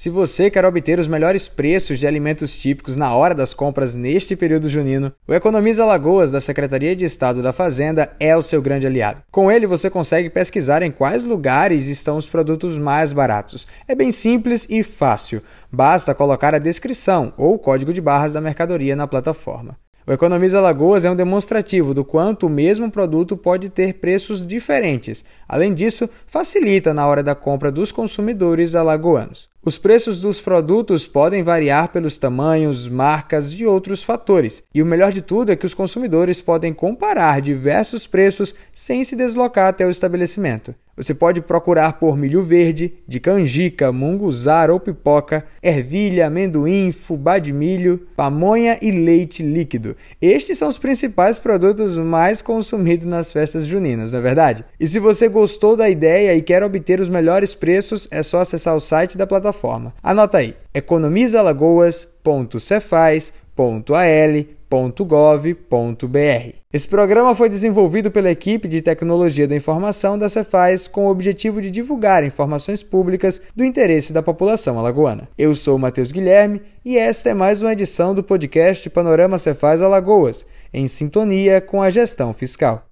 Se você quer obter os melhores preços de alimentos típicos na hora das compras neste período junino, o Economiza Lagoas da Secretaria de Estado da Fazenda é o seu grande aliado. Com ele você consegue pesquisar em quais lugares estão os produtos mais baratos. É bem simples e fácil. Basta colocar a descrição ou o código de barras da mercadoria na plataforma. O Economiza Lagoas é um demonstrativo do quanto o mesmo produto pode ter preços diferentes. Além disso, facilita na hora da compra dos consumidores alagoanos. Os preços dos produtos podem variar pelos tamanhos, marcas e outros fatores. E o melhor de tudo é que os consumidores podem comparar diversos preços sem se deslocar até o estabelecimento. Você pode procurar por milho verde, de canjica, munguzar ou pipoca, ervilha, amendoim, fubá de milho, pamonha e leite líquido. Estes são os principais produtos mais consumidos nas festas juninas, não é verdade? E se você gostou da ideia e quer obter os melhores preços, é só acessar o site da plataforma. Anota aí: economizalagoas.cefaz.al www.gov.br. Esse programa foi desenvolvido pela equipe de Tecnologia da Informação da Cefaz com o objetivo de divulgar informações públicas do interesse da população alagoana. Eu sou Matheus Guilherme e esta é mais uma edição do podcast Panorama Cefaz Alagoas, em sintonia com a gestão fiscal.